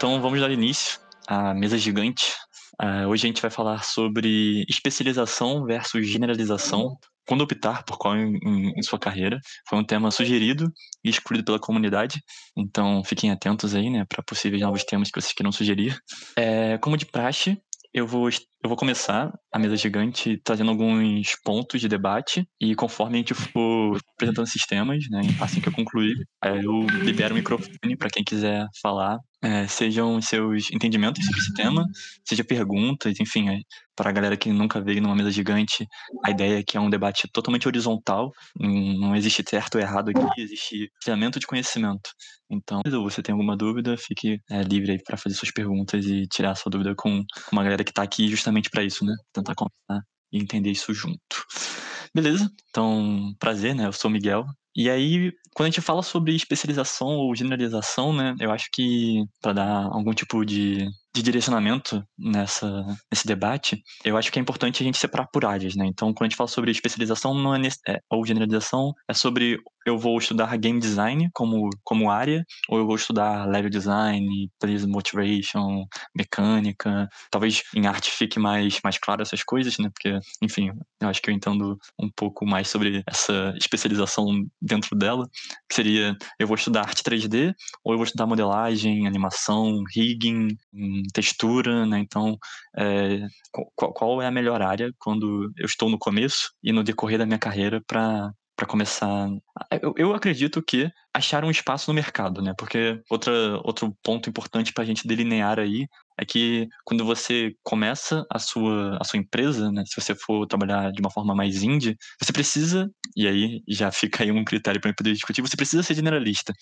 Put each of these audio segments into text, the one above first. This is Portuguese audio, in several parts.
então vamos dar início à mesa gigante. Uh, hoje a gente vai falar sobre especialização versus generalização. Quando optar por qual em, em, em, sua carreira. Foi um tema sugerido e escolhido pela comunidade, então fiquem atentos aí, né, para possíveis novos temas que vocês queiram sugerir. É, como de praxe, eu vou, eu vou começar a mesa gigante trazendo alguns pontos de debate e conforme a gente for apresentando sistemas, né, assim que eu concluir, eu libero o microfone para quem quiser falar é, sejam seus entendimentos sobre esse tema, seja perguntas, enfim, é, para a galera que nunca veio numa mesa gigante, a ideia é que é um debate totalmente horizontal, não existe certo ou errado aqui, existe treinamento de conhecimento. Então, se você tem alguma dúvida, fique é, livre aí para fazer suas perguntas e tirar sua dúvida com uma galera que está aqui justamente para isso, né? Tentar conversar e entender isso junto. Beleza? Então, prazer, né? Eu sou o Miguel, e aí, quando a gente fala sobre especialização ou generalização, né, eu acho que para dar algum tipo de de direcionamento nessa, nesse debate, eu acho que é importante a gente separar por áreas, né? Então, quando a gente fala sobre especialização não é, nesse, é ou generalização, é sobre eu vou estudar game design como, como área, ou eu vou estudar level design, player motivation, mecânica. Talvez em arte fique mais, mais claro essas coisas, né? Porque, enfim, eu acho que eu entendo um pouco mais sobre essa especialização dentro dela, que seria eu vou estudar arte 3D, ou eu vou estudar modelagem, animação, rigging, textura, né? Então, é, qual, qual é a melhor área quando eu estou no começo e no decorrer da minha carreira para para começar. Eu, eu, acredito que achar um espaço no mercado, né? Porque outra, outro ponto importante para a gente delinear aí é que quando você começa a sua, a sua empresa, né, se você for trabalhar de uma forma mais indie, você precisa, e aí já fica aí um critério para poder discutir, você precisa ser generalista.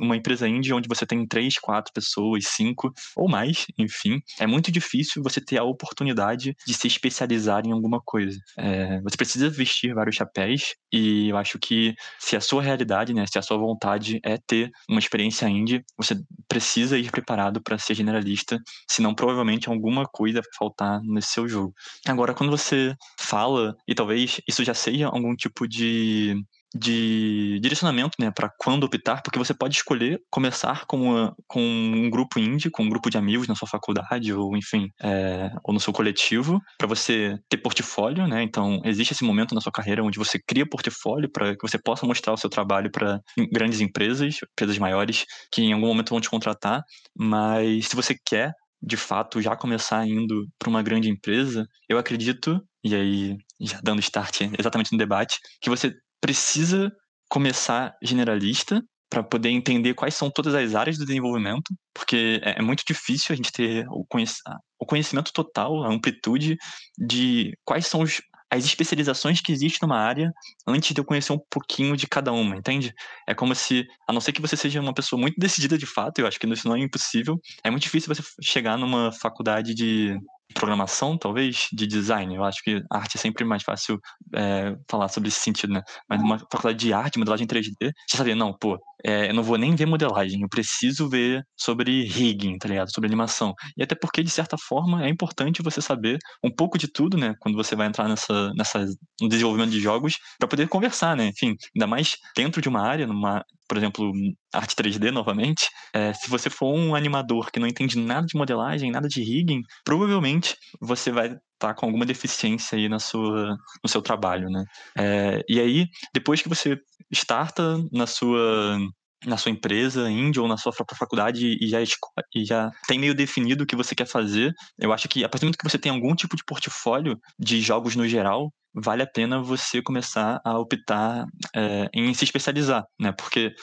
Uma empresa indie onde você tem três, quatro pessoas, cinco ou mais, enfim, é muito difícil você ter a oportunidade de se especializar em alguma coisa. É, você precisa vestir vários chapéus e eu acho que se a sua realidade, né, se a sua vontade é ter uma experiência indie, você precisa ir preparado para ser generalista senão provavelmente alguma coisa vai faltar nesse seu jogo. Agora, quando você fala, e talvez isso já seja algum tipo de de direcionamento, né, para quando optar, porque você pode escolher começar com, uma, com um grupo indie, com um grupo de amigos na sua faculdade ou enfim, é, ou no seu coletivo, para você ter portfólio, né? Então existe esse momento na sua carreira onde você cria portfólio para que você possa mostrar o seu trabalho para grandes empresas, empresas maiores que em algum momento vão te contratar, mas se você quer de fato já começar indo para uma grande empresa, eu acredito, e aí já dando start exatamente no debate, que você precisa começar generalista para poder entender quais são todas as áreas do desenvolvimento, porque é, é muito difícil a gente ter o, conhecimento total, a amplitude de quais são os, as especializações que existem numa área antes de eu conhecer um pouquinho de cada uma, entende? É como se, a não ser que você seja uma pessoa muito decidida de fato, eu acho que isso não é impossível, é muito difícil você chegar numa faculdade de programação, talvez, de design. Eu acho que arte é sempre mais fácil é, falar sobre esse sentido, né? Mas numa faculdade de arte, modelagem 3D, você sabia, não, pô, é, eu não vou nem ver modelagem, eu preciso ver sobre rigging, tá ligado? Sobre animação. E até porque, de certa forma, é importante você saber um pouco de tudo, né? Quando você vai entrar nessa, nessa, no desenvolvimento de jogos, para poder conversar, né? Enfim, ainda mais dentro de uma área, numa, por exemplo, arte 3D novamente, é, se você for um animador que não entende nada de modelagem, nada de rigging, provavelmente você vai estar tá com alguma deficiência aí na sua, no seu trabalho, né? É, e aí, depois que você starta na sua na sua empresa, indie ou na sua própria faculdade e já, e já tem meio definido o que você quer fazer, eu acho que a partir do momento que você tem algum tipo de portfólio de jogos no geral, vale a pena você começar a optar é, em se especializar, né? Porque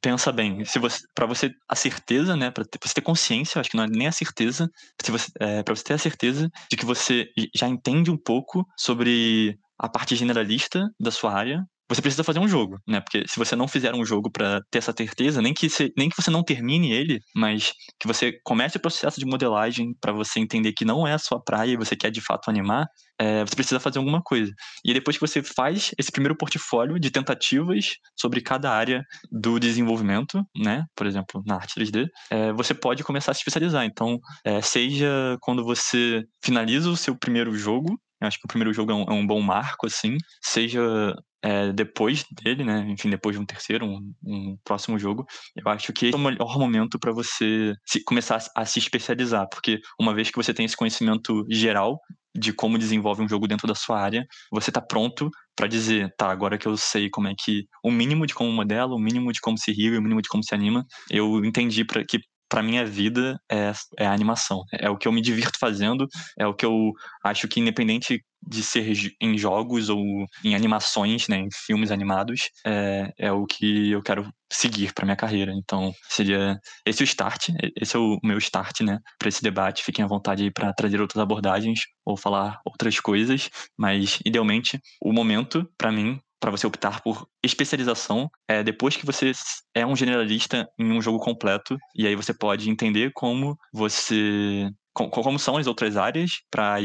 pensa bem, se você para você a certeza, né, para você ter consciência, acho que não é nem a certeza, se você é, para você ter a certeza de que você já entende um pouco sobre a parte generalista da sua área, você precisa fazer um jogo, né? Porque se você não fizer um jogo para ter essa certeza, nem que, você, nem que você não termine ele, mas que você comece o processo de modelagem para você entender que não é a sua praia e você quer de fato animar, é, você precisa fazer alguma coisa. E depois que você faz esse primeiro portfólio de tentativas sobre cada área do desenvolvimento, né? Por exemplo, na arte 3D, é, você pode começar a se especializar. Então, é, seja quando você finaliza o seu primeiro jogo, Eu acho que o primeiro jogo é um, é um bom marco, assim, seja é, depois dele, né? Enfim, depois de um terceiro, um, um próximo jogo, eu acho que é o melhor momento para você se, começar a, a, se especializar, porque uma vez que você tem esse conhecimento geral de como desenvolve um jogo dentro da sua área, você está pronto para dizer, tá, agora que eu sei como é que o mínimo de como modela, o mínimo de como se ri, o mínimo de como se anima, eu entendi para que para minha vida é, é a animação. É o que eu me divirto fazendo, é o que eu acho que independente de ser em jogos ou em animações, né, em filmes animados, é, é o que eu quero seguir para minha carreira. Então, seria esse o start, esse é o meu start, né, para esse debate. Fiquem à vontade para trazer outras abordagens ou falar outras coisas, mas idealmente o momento para mim para você optar por especialização é depois que você é um generalista em um jogo completo e aí você pode entender como você como são as outras áreas para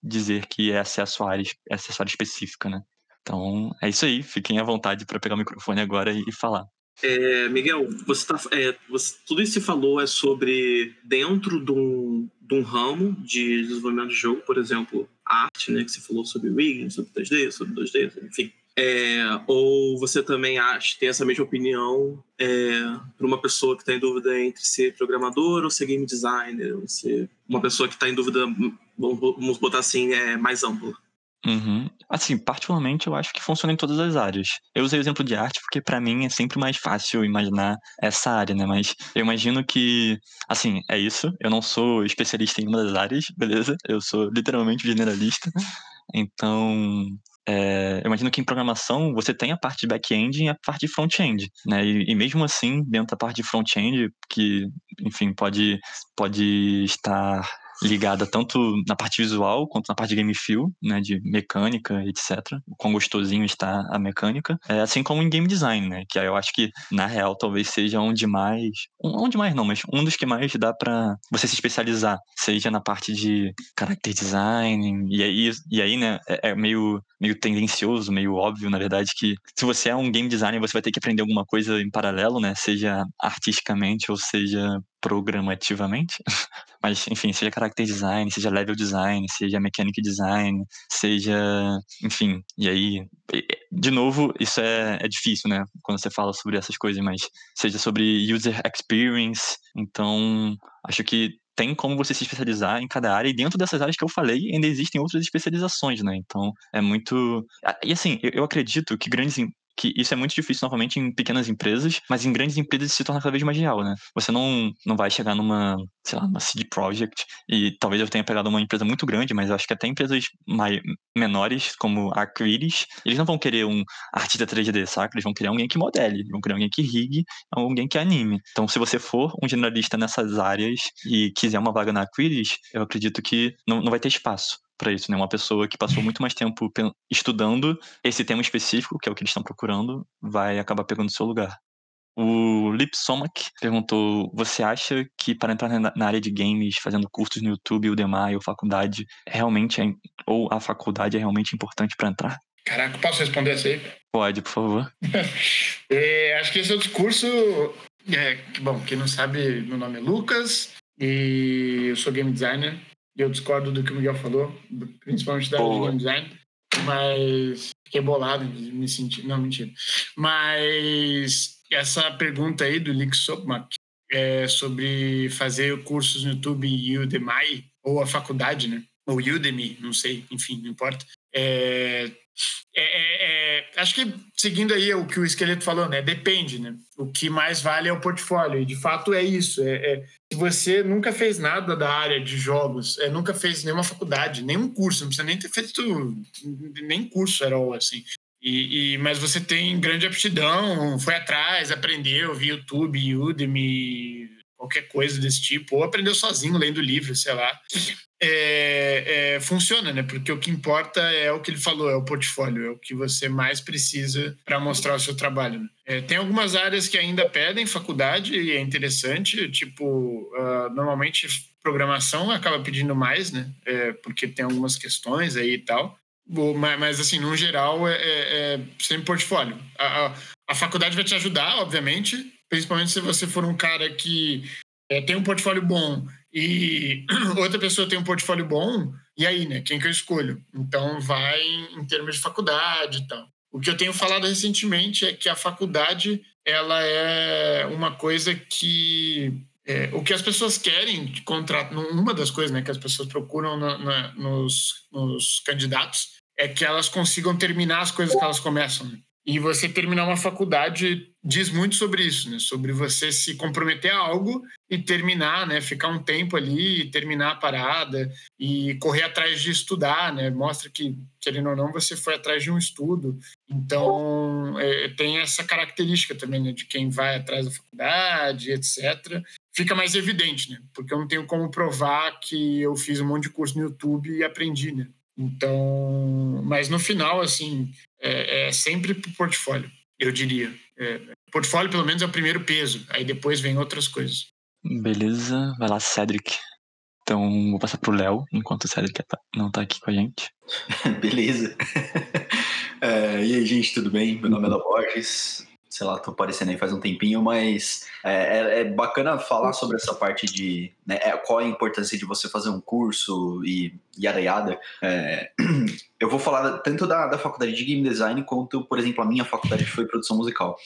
dizer que essa é a sua área, essa é a sua área específica, né? Então, é isso aí. Fiquem à vontade para pegar o microfone agora e, falar. É, Miguel, você tá, é, você, tudo isso que você falou é sobre dentro de um, de um ramo de desenvolvimento de jogo, por exemplo, arte, né, que você falou sobre rigging, sobre 3D, sobre 2D, enfim. É, ou você também acha, tem essa mesma opinião é, para uma pessoa que está em dúvida entre ser programador ou ser game designer, ou ser uma pessoa que está em dúvida, vamos botar assim, é, mais ampla? Uhum. Assim, particularmente eu acho que funciona em todas as áreas. Eu usei o exemplo de arte porque para mim é sempre mais fácil imaginar essa área, né? Mas eu imagino que, assim, é isso. Eu não sou especialista em uma das áreas, beleza? Eu sou literalmente generalista. Então, é, eu imagino que em programação você tem a parte de back-end e a parte de front-end, né? E, e, mesmo assim, dentro da parte de front-end, que, enfim, pode, pode estar ligada tanto na parte visual quanto na parte de game feel, né, de mecânica, etc. O quão gostosinho está a mecânica, é, assim como em game design, né, que eu acho que na real talvez seja onde mais, onde mais não, mas um dos que mais dá para você se especializar, seja na parte de character design e aí, e aí, né, é, é meio meio tendencioso, meio óbvio, na verdade, que se você é um game designer, você vai ter que aprender alguma coisa em paralelo, né, seja artisticamente ou seja programativamente, mas enfim, seja character design, seja level design, seja mechanic design, seja, enfim, e aí, de novo, isso é, é difícil, né, quando você fala sobre essas coisas, mas seja sobre user experience, então acho que tem como você se especializar em cada área, e dentro dessas áreas que eu falei, ainda existem outras especializações, né? Então, é muito. E assim, eu acredito que grandes que isso é muito difícil novamente em pequenas empresas, mas em grandes empresas se torna cada vez mais real, né? Você não, não vai chegar numa, sei lá, numa CD Project e talvez eu tenha pegado uma empresa muito grande, mas acho que até empresas mai, menores, como a Aquiris, eles não vão querer um artista 3D, saca? Eles vão querer alguém que modele, vão querer alguém que rigue, alguém que anime. Então, se você for um generalista nessas áreas e quiser uma vaga na Aquiris, eu acredito que não, não vai ter espaço para isso, né? Uma pessoa que passou muito mais tempo estudando esse tema específico, que é o que eles estão procurando, vai acabar pegando o seu lugar. O Lipsomak perguntou: Você acha que para entrar na área de games, fazendo cursos no YouTube, Udemy ou faculdade, realmente é, ou a faculdade é realmente importante para entrar? Caraca, posso responder essa aí? Pode, por favor. é, acho que esse é o discurso. É, bom, quem não sabe, meu nome é Lucas e eu sou game designer eu discordo do que o Miguel falou, principalmente da game design, mas fiquei bolado me sentir. Não, mentira. Mas essa pergunta aí do Lick Sopmak é sobre fazer cursos no YouTube e Udemy, ou a faculdade, né? Ou Udemy, não sei, enfim, não importa. É, é, é, acho que seguindo aí o que o esqueleto falou, né? Depende, né? O que mais vale é o portfólio. E de fato é isso. É, é se você nunca fez nada da área de jogos, é, nunca fez nenhuma faculdade, nenhum curso, não precisa nem ter feito nem curso era assim. E, e, mas você tem grande aptidão, foi atrás, aprendeu, viu YouTube, Udemy, qualquer coisa desse tipo, ou aprendeu sozinho lendo livro, sei lá é, é, funciona, né? Porque o que importa é o que ele falou, é o portfólio, é o que você mais precisa para mostrar o seu trabalho. Né? É, tem algumas áreas que ainda pedem faculdade e é interessante, tipo, uh, normalmente programação acaba pedindo mais, né? É, porque tem algumas questões aí e tal. Mas, assim, no geral, é, é, é sempre portfólio. A, a, a faculdade vai te ajudar, obviamente, principalmente se você for um cara que é, tem um portfólio bom e outra pessoa tem um portfólio bom e aí, né? Quem que eu escolho? Então vai em termos de faculdade e tal. O que eu tenho falado recentemente é que a faculdade ela é uma coisa que é, o que as pessoas querem de contrato, uma das coisas né, que as pessoas procuram na, na, nos, nos, candidatos é que elas consigam terminar as coisas que elas começam. Né? E você terminar uma faculdade diz muito sobre isso, né? Sobre você se comprometer a algo e terminar, né? Ficar um tempo ali, terminar a parada e correr atrás de estudar, né? Mostra que, querendo ou não, você foi atrás de um estudo. Então, é, tem essa característica também, né? De quem vai atrás da faculdade, etc. Fica mais evidente, né? Porque eu não tenho como provar que eu fiz um monte de curso no YouTube e aprendi, né? Então, mas no final, assim, é, é sempre pro portfólio, eu diria. É, portfólio, pelo menos, é o primeiro peso. Aí depois vem outras coisas. Beleza. Vai lá, Cedric. Então, vou passar pro Léo, enquanto o Cedric tá, não tá aqui com a gente. Beleza. é, e aí, gente, tudo bem? Meu nome é Léo Borges sei lá, tô aparecendo aí faz um tempinho, mas é, é, é bacana falar sobre essa parte de né, é, qual é a importância de você fazer um curso e yada. É, eu vou falar tanto da, da faculdade de game design quanto, por exemplo, a minha faculdade foi produção musical.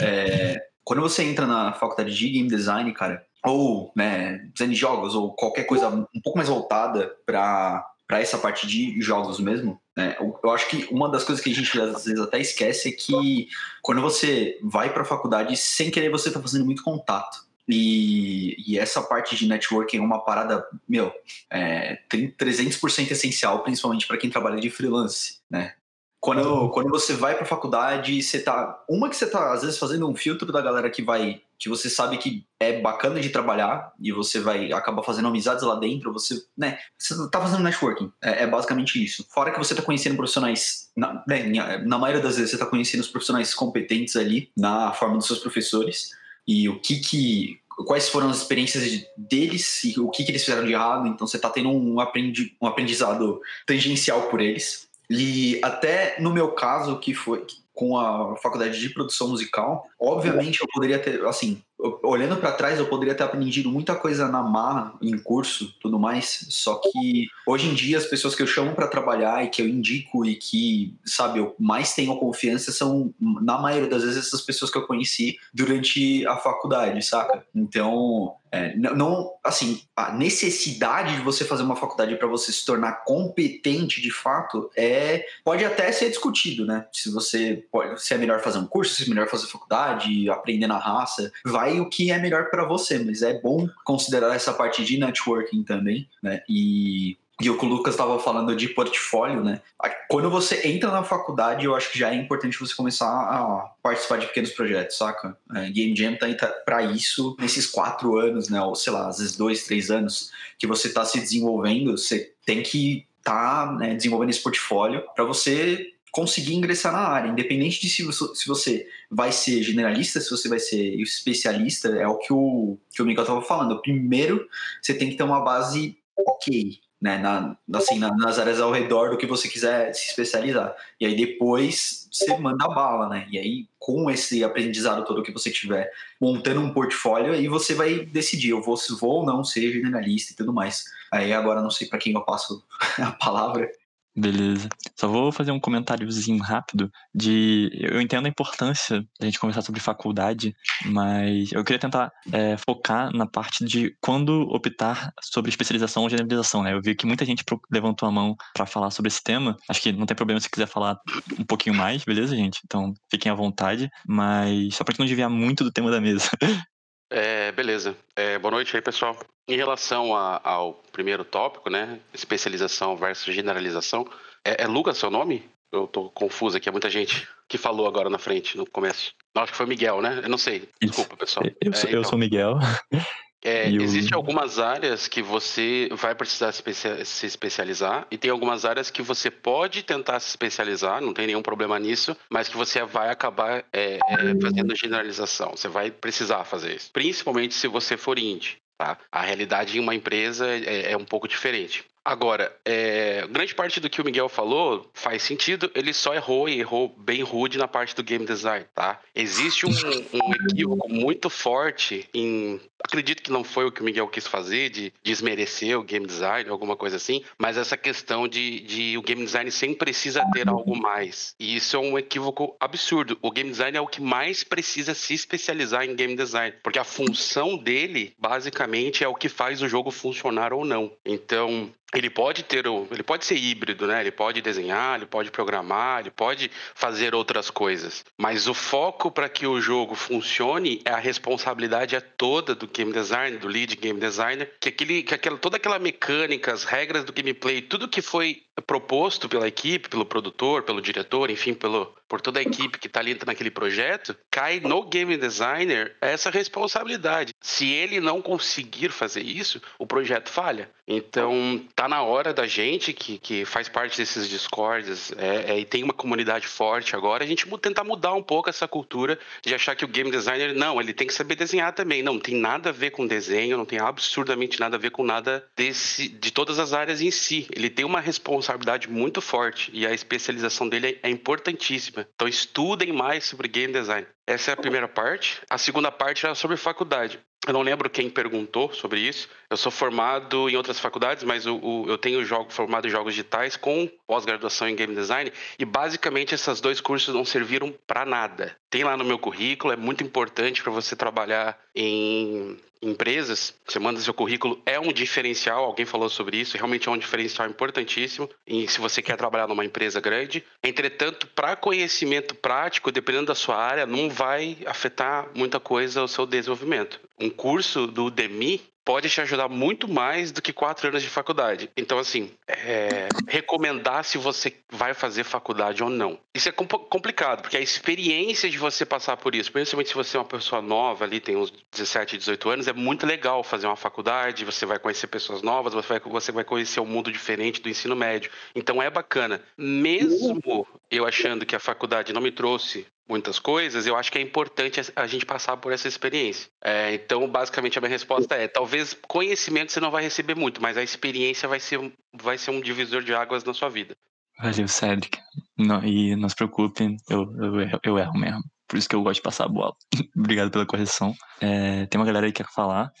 É, quando você entra na faculdade de game design, cara, ou né, design de jogos, ou qualquer coisa um pouco mais voltada para essa parte de jogos mesmo, né? Eu acho que uma das coisas que a gente às vezes até esquece é que quando você vai para a faculdade, sem querer você está fazendo muito contato. E, e, essa parte de networking é uma parada, meu, é, 300% essencial, principalmente para quem trabalha de freelance, né? Quando, quando você vai para faculdade, você tá. Uma que você tá, às vezes, fazendo um filtro da galera que vai. que você sabe que é bacana de trabalhar e você vai acabar fazendo amizades lá dentro, você, né? Você tá fazendo networking. É, é basicamente isso. Fora que você tá conhecendo profissionais. Na, né, na maioria das vezes, você tá conhecendo os profissionais competentes ali na forma dos seus professores e o que que quais foram as experiências deles e o que, que eles fizeram de errado. Então você está tendo um, aprendi, um aprendizado tangencial por eles. E até no meu caso, que foi com a faculdade de produção musical, obviamente eu poderia ter, assim, olhando para trás, eu poderia ter aprendido muita coisa na marra, em curso, tudo mais. Só que hoje em dia as pessoas que eu chamo para trabalhar e que eu indico e que, sabe, eu mais tenho confiança são, na maioria das vezes, essas pessoas que eu conheci durante a faculdade, saca? Então, é, não, assim, a necessidade de você fazer uma faculdade para você se tornar competente de fato é pode até ser discutido, né? Se você pode, se é melhor fazer um curso, se é melhor fazer faculdade, aprender na raça, vai o que é melhor para você, mas é bom considerar essa parte de networking também, né? E e o que o Lucas estava falando de portfólio, né? Quando você entra na faculdade, eu acho que já é importante você começar a participar de pequenos projetos, saca? É, Game Jam tá, tá para isso nesses quatro anos, né? Ou sei lá, às vezes dois, três anos que você está se desenvolvendo, você tem que estar tá, né, desenvolvendo esse portfólio para você conseguir ingressar na área, independente de se você, se você vai ser generalista, se você vai ser especialista, é o que o, que o Miguel estava falando. Primeiro, você tem que ter uma base ok, né, na, assim, na, nas áreas ao redor do que você quiser se especializar. E aí depois você manda a bala, né? E aí com esse aprendizado todo que você tiver montando um portfólio, aí você vai decidir, eu vou, vou ou não ser generalista e tudo mais. Aí agora não sei para quem eu passo a palavra. Beleza. Só vou fazer um comentáriozinho rápido de. Eu entendo a importância da gente conversar sobre faculdade, mas eu queria tentar é, focar na parte de quando optar sobre especialização ou generalização, né? Eu vi que muita gente levantou a mão para falar sobre esse tema. Acho que não tem problema se quiser falar um pouquinho mais, beleza, gente? Então fiquem à vontade, mas só pra gente não desviar muito do tema da mesa. É, beleza. É, boa noite aí, pessoal. Em relação a, ao primeiro tópico, né? Especialização versus generalização. É, é Lucas seu nome? Eu tô confuso aqui, é muita gente que falou agora na frente, no começo. Acho que foi Miguel, né? Eu não sei. Desculpa, pessoal. Eu, sou, é, então. eu sou Miguel. É, Existem algumas áreas que você vai precisar se especializar e tem algumas áreas que você pode tentar se especializar, não tem nenhum problema nisso, mas que você vai acabar é, é, fazendo generalização. Você vai precisar fazer isso, principalmente se você for indie. Tá? A realidade em uma empresa é, é um pouco diferente. Agora, é, grande parte do que o Miguel falou faz sentido, ele só errou e errou bem rude na parte do game design, tá? Existe um, um equívoco muito forte em. Acredito que não foi o que o Miguel quis fazer, de desmerecer o game design, alguma coisa assim, mas essa questão de, de o game design sempre precisa ter algo mais. E isso é um equívoco absurdo. O game design é o que mais precisa se especializar em game design, porque a função dele, basicamente, é o que faz o jogo funcionar ou não. Então, ele pode ter o, ele pode ser híbrido, né? Ele pode desenhar, ele pode programar, ele pode fazer outras coisas. Mas o foco para que o jogo funcione é a responsabilidade é toda do game designer, do lead game designer, que aquele, que aquela, toda aquela mecânica, as regras do gameplay, tudo que foi proposto pela equipe, pelo produtor, pelo diretor, enfim, pelo, por toda a equipe que está ali naquele projeto, cai no game designer essa responsabilidade. Se ele não conseguir fazer isso, o projeto falha. Então, tá na hora da gente, que, que faz parte desses discords é, é, e tem uma comunidade forte agora, a gente tentar mudar um pouco essa cultura de achar que o game designer, não, ele tem que saber desenhar também. Não, não tem nada a ver com desenho, não tem absurdamente nada a ver com nada desse, de todas as áreas em si. Ele tem uma responsabilidade muito forte e a especialização dele é importantíssima. Então, estudem mais sobre game design. Essa é a primeira parte. A segunda parte era sobre faculdade. Eu não lembro quem perguntou sobre isso. Eu sou formado em outras faculdades, mas o, o, eu tenho jogo, formado em jogos digitais com pós-graduação em game design e basicamente esses dois cursos não serviram para nada. Tem lá no meu currículo, é muito importante para você trabalhar em empresas, você manda seu currículo, é um diferencial, alguém falou sobre isso, realmente é um diferencial importantíssimo e se você quer trabalhar numa empresa grande. Entretanto, para conhecimento prático, dependendo da sua área, não vai afetar muita coisa o seu desenvolvimento. Um curso do Udemy pode te ajudar muito mais do que quatro anos de faculdade. Então, assim, é, recomendar se você vai fazer faculdade ou não. Isso é complicado, porque a experiência de você passar por isso, principalmente se você é uma pessoa nova ali, tem uns 17, 18 anos, é muito legal fazer uma faculdade, você vai conhecer pessoas novas, você vai, você vai conhecer um mundo diferente do ensino médio. Então é bacana. Mesmo eu achando que a faculdade não me trouxe muitas coisas, eu acho que é importante a gente passar por essa experiência. É, então, basicamente, a minha resposta é: talvez conhecimento você não vai receber muito, mas a experiência vai ser, vai ser um divisor de águas na sua vida. Valeu, Cedric. Não, e não se preocupe, eu, eu, erro, eu erro mesmo. Por isso que eu gosto de passar a bola. Obrigado pela correção. É, tem uma galera aí que quer falar.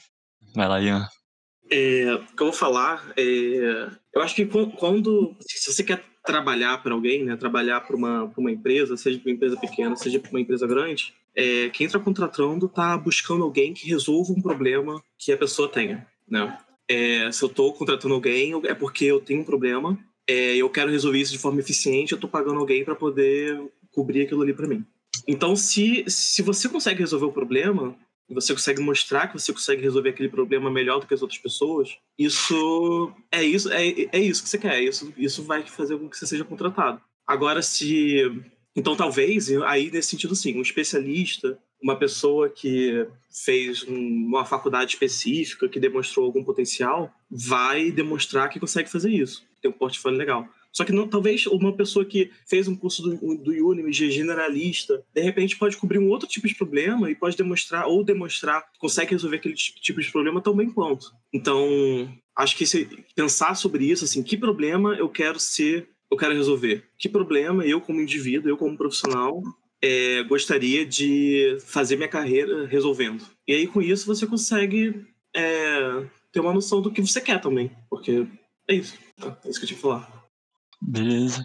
Vai lá, Ian. É, o que eu vou falar é. Eu acho que quando. Se você quer trabalhar para alguém, né, trabalhar para uma, uma empresa, seja para uma empresa pequena, seja para uma empresa grande, é, quem está contratando está buscando alguém que resolva um problema que a pessoa tenha. Né? É, se eu estou contratando alguém, é porque eu tenho um problema, é, eu quero resolver isso de forma eficiente, eu estou pagando alguém para poder cobrir aquilo ali para mim. Então, se, se você consegue resolver o problema, você consegue mostrar que você consegue resolver aquele problema melhor do que as outras pessoas, isso é isso é, é isso que você quer. Isso, isso vai fazer com que você seja contratado. Agora, se. Então, talvez, aí nesse sentido, sim, um especialista, uma pessoa que fez um, uma faculdade específica, que demonstrou algum potencial, vai demonstrar que consegue fazer isso. Tem um portfólio legal. Só que não, talvez uma pessoa que fez um curso do, do Udemy de generalista, de repente pode cobrir um outro tipo de problema e pode demonstrar, ou demonstrar, consegue resolver aquele tipo de problema tão bem quanto. Então, acho que se pensar sobre isso, assim, que problema eu quero ser, eu quero resolver? Que problema eu como indivíduo, eu como profissional, é, gostaria de fazer minha carreira resolvendo? E aí, com isso, você consegue é, ter uma noção do que você quer também, porque é isso. É isso que eu tinha que falar. Beleza.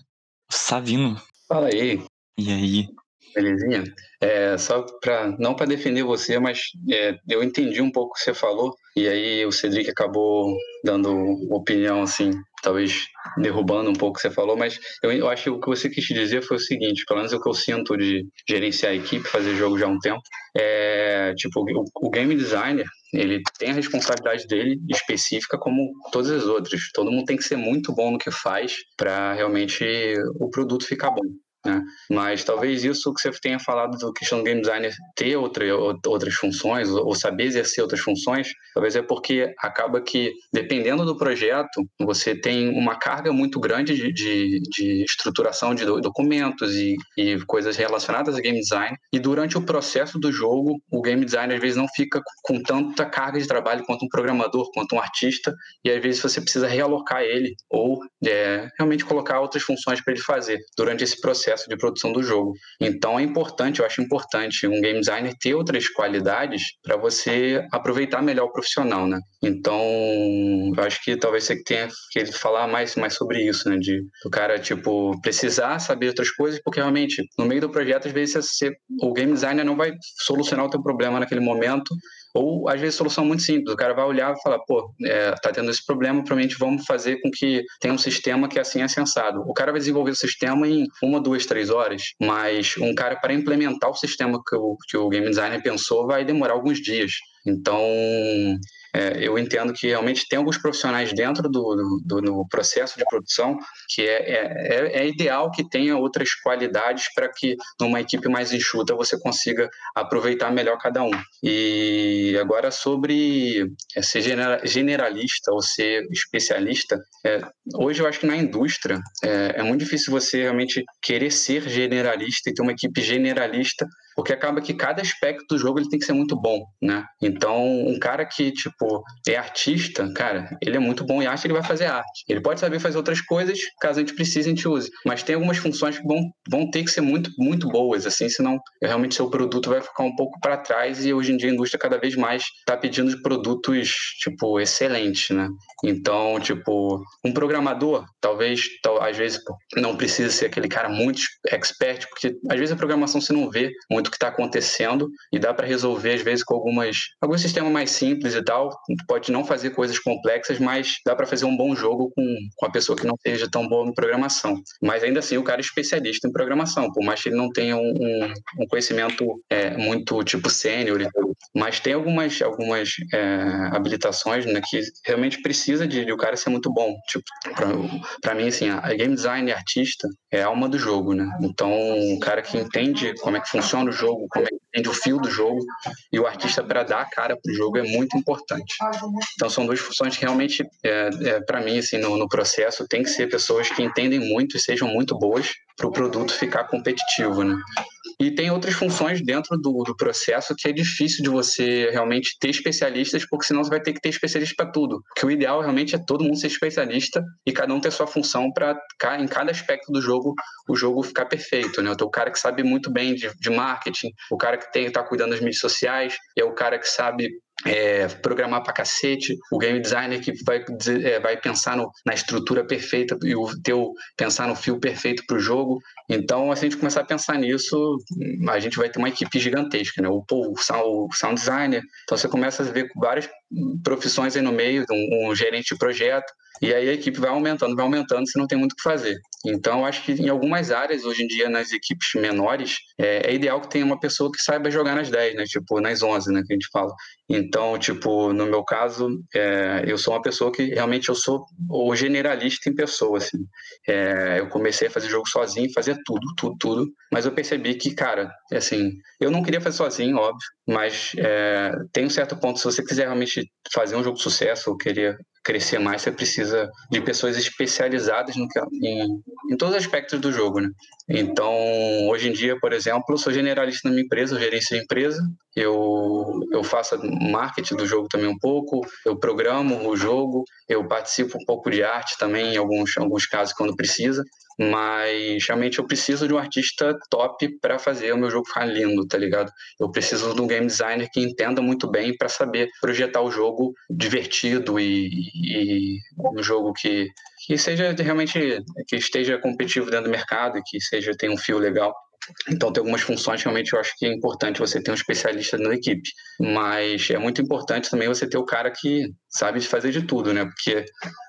Savino. Fala aí. E aí? Belezinha? É, só para não para defender você, mas é, eu entendi um pouco o que você falou e aí o Cedric acabou dando opinião assim, talvez derrubando um pouco o que você falou, mas eu, eu acho que o que você quis dizer foi o seguinte, pelo menos o que eu sinto de gerenciar a equipe, fazer jogo já há um tempo, é tipo o, o game designer ele tem a responsabilidade dele específica como todas as outras. Todo mundo tem que ser muito bom no que faz para realmente o produto ficar bom. Né? Mas talvez isso que você tenha falado do questão do game designer ter outra, outras funções ou saber exercer outras funções, talvez é porque acaba que, dependendo do projeto, você tem uma carga muito grande de, de, de estruturação de documentos e, e coisas relacionadas a game design, e durante o processo do jogo, o game designer às vezes não fica com tanta carga de trabalho quanto um programador, quanto um artista, e às vezes você precisa realocar ele ou é, realmente colocar outras funções para ele fazer durante esse processo de produção do jogo. Então é importante, eu acho importante um game designer ter outras qualidades para você aproveitar melhor o profissional, né? Então, eu acho que talvez você tenha que falar mais, mais sobre isso, né? De o cara, tipo, precisar saber outras coisas, porque realmente, no meio do projeto, às vezes você, o game designer não vai solucionar o teu problema naquele momento, ou, às vezes, solução muito simples. O cara vai olhar e falar, pô, é, tá tendo esse problema, provavelmente vamos fazer com que tenha um sistema que assim é sensado. O cara vai desenvolver o sistema em uma, duas, três horas, mas um cara, para implementar o sistema que o, que o game designer pensou, vai demorar alguns dias. Então, é, eu entendo que realmente tem alguns profissionais dentro do, do, do processo de produção que é, é, é, é ideal que tenha outras qualidades para que numa equipe mais enxuta você consiga aproveitar melhor cada um. E agora sobre é, ser generalista ou ser especialista, é, hoje eu acho que na indústria é, é muito difícil você realmente querer ser generalista e ter uma equipe generalista porque acaba que cada aspecto do jogo ele tem que ser muito bom, né? Então, um cara que, tipo, é artista, cara, ele é muito bom em arte, ele vai fazer arte. Ele pode saber fazer outras coisas, caso a gente precise, a gente use. Mas tem algumas funções que vão, vão ter que ser muito, muito boas, assim, senão realmente seu produto vai ficar um pouco para trás e hoje em dia a indústria cada vez mais está pedindo produtos, tipo, excelentes, né? Então, tipo, um programador, talvez, tal, às vezes, não precisa ser aquele cara muito expert, porque às vezes a programação você não vê muito muito o que está acontecendo e dá para resolver às vezes com algumas alguns sistemas mais simples e tal. Pode não fazer coisas complexas, mas dá para fazer um bom jogo com, com a pessoa que não seja tão boa em programação. Mas ainda assim o cara é especialista em programação, por mais que ele não tenha um, um, um conhecimento é, muito tipo sênior, mas tem algumas algumas é, habilitações né, que realmente precisa de, de, o cara ser muito bom. Tipo, para mim assim, a game design artista é a alma do jogo, né? Então, o cara que entende como é que funciona jogo, como é que entende o fio do jogo e o artista para dar a cara pro jogo é muito importante. Então, são duas funções que realmente, é, é para mim, assim, no, no processo, tem que ser pessoas que entendem muito e sejam muito boas para o produto ficar competitivo, né? E tem outras funções dentro do, do processo que é difícil de você realmente ter especialistas, porque senão você vai ter que ter especialista para tudo. Que o ideal realmente é todo mundo ser especialista e cada um ter sua função para em cada aspecto do jogo o jogo ficar perfeito, né? Então, o cara que sabe muito bem de, de marketing, o cara que tem tá cuidando das mídias sociais, é o cara que sabe é, programar para cacete, o game designer que vai, é, vai pensar no, na estrutura perfeita e o teu pensar no fio perfeito para o jogo. Então, se a gente começar a pensar nisso, a gente vai ter uma equipe gigantesca, né? O, o, sound, o sound designer. Então, você começa a ver várias profissões aí no meio, um, um gerente de projeto, e aí a equipe vai aumentando, vai aumentando, você não tem muito o que fazer. Então, acho que em algumas áreas, hoje em dia, nas equipes menores, é, é, ideal que tenha uma pessoa que saiba jogar nas 10, né? Tipo, nas 11, né? Que a gente fala. Então, tipo, no meu caso, é, eu sou uma pessoa que realmente eu sou o generalista em pessoa, assim. É, eu comecei a fazer jogo sozinho, fazia tudo, tudo, tudo. Mas eu percebi que, cara, assim, eu não queria fazer sozinho, óbvio, mas é, tem um certo ponto, se você quiser realmente fazer um jogo de sucesso ou querer crescer mais, você precisa de pessoas especializadas no que, em, em todos os aspectos do jogo, né? Então, hoje em dia, por exemplo, eu sou generalista na minha empresa, eu gerencio a empresa, eu, eu faço marketing do jogo também um pouco, eu programo o jogo, eu participo um pouco de arte também, em alguns, alguns casos, quando precisa mas realmente eu preciso de um artista top para fazer o meu jogo ficar lindo, tá ligado? Eu preciso de um game designer que entenda muito bem para saber projetar o jogo divertido e, e um jogo que, que seja realmente que esteja competitivo dentro do mercado e que seja tenha um fio legal. Então, tem algumas funções que realmente eu acho que é importante você ter um especialista na equipe. Mas é muito importante também você ter o cara que sabe fazer de tudo, né? Porque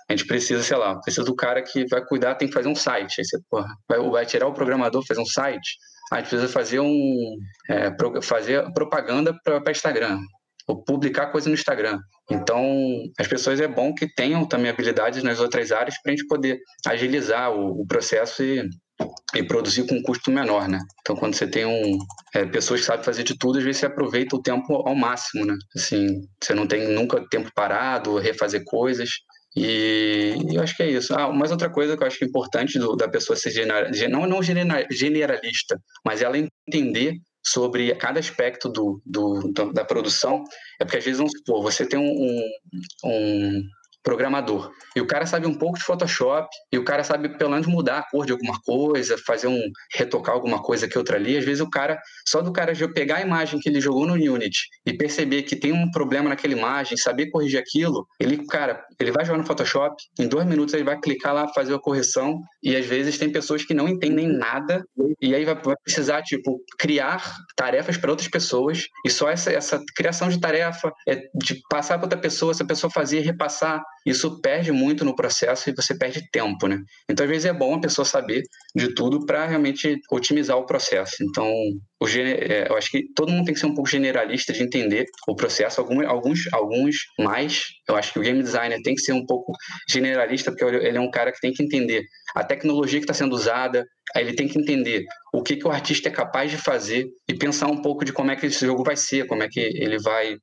a gente precisa, sei lá, precisa do cara que vai cuidar, tem que fazer um site. Aí você porra, vai, vai tirar o programador, fazer um site. a gente precisa fazer um. É, pro, fazer propaganda para Instagram. Ou publicar coisa no Instagram. Então, as pessoas é bom que tenham também habilidades nas outras áreas para a gente poder agilizar o, o processo e e produzir com um custo menor, né? Então, quando você tem um, é, pessoas que sabem fazer de tudo, às vezes você aproveita o tempo ao máximo, né? Assim, você não tem nunca tempo parado, refazer coisas. E eu acho que é isso. Ah, mais outra coisa que eu acho que é importante do, da pessoa ser general, não, não generalista, mas ela entender sobre cada aspecto do, do, da produção, é porque às vezes, vamos supor, você tem um, um, programador. E o cara sabe um pouco de Photoshop, e o cara sabe pelo menos mudar a cor de alguma coisa, fazer um retocar alguma coisa aqui outra ali. Às vezes o cara, só do cara pegar a imagem que ele jogou no Unity e perceber que tem um problema naquela imagem, saber corrigir aquilo, ele, cara, ele vai jogar no Photoshop, em dois minutos ele vai clicar lá, fazer a correção, e às vezes tem pessoas que não entendem nada, e aí vai, vai precisar, tipo, criar tarefas para outras pessoas, e só essa, essa criação de tarefa é de passar para outra pessoa, essa pessoa fazer, repassar, isso perde muito no processo e você perde tempo, né? Então, às vezes é bom a pessoa saber de tudo para realmente otimizar o processo. Então, o é, eu acho que todo mundo tem que ser um pouco generalista de entender o processo. Alguns, alguns, mais. Eu acho que o game designer tem que ser um pouco generalista, porque ele é um cara que tem que entender a tecnologia que está sendo usada, ele tem que entender o que, que o artista é capaz de fazer e pensar um pouco de como é que esse jogo vai ser, como é que ele vai,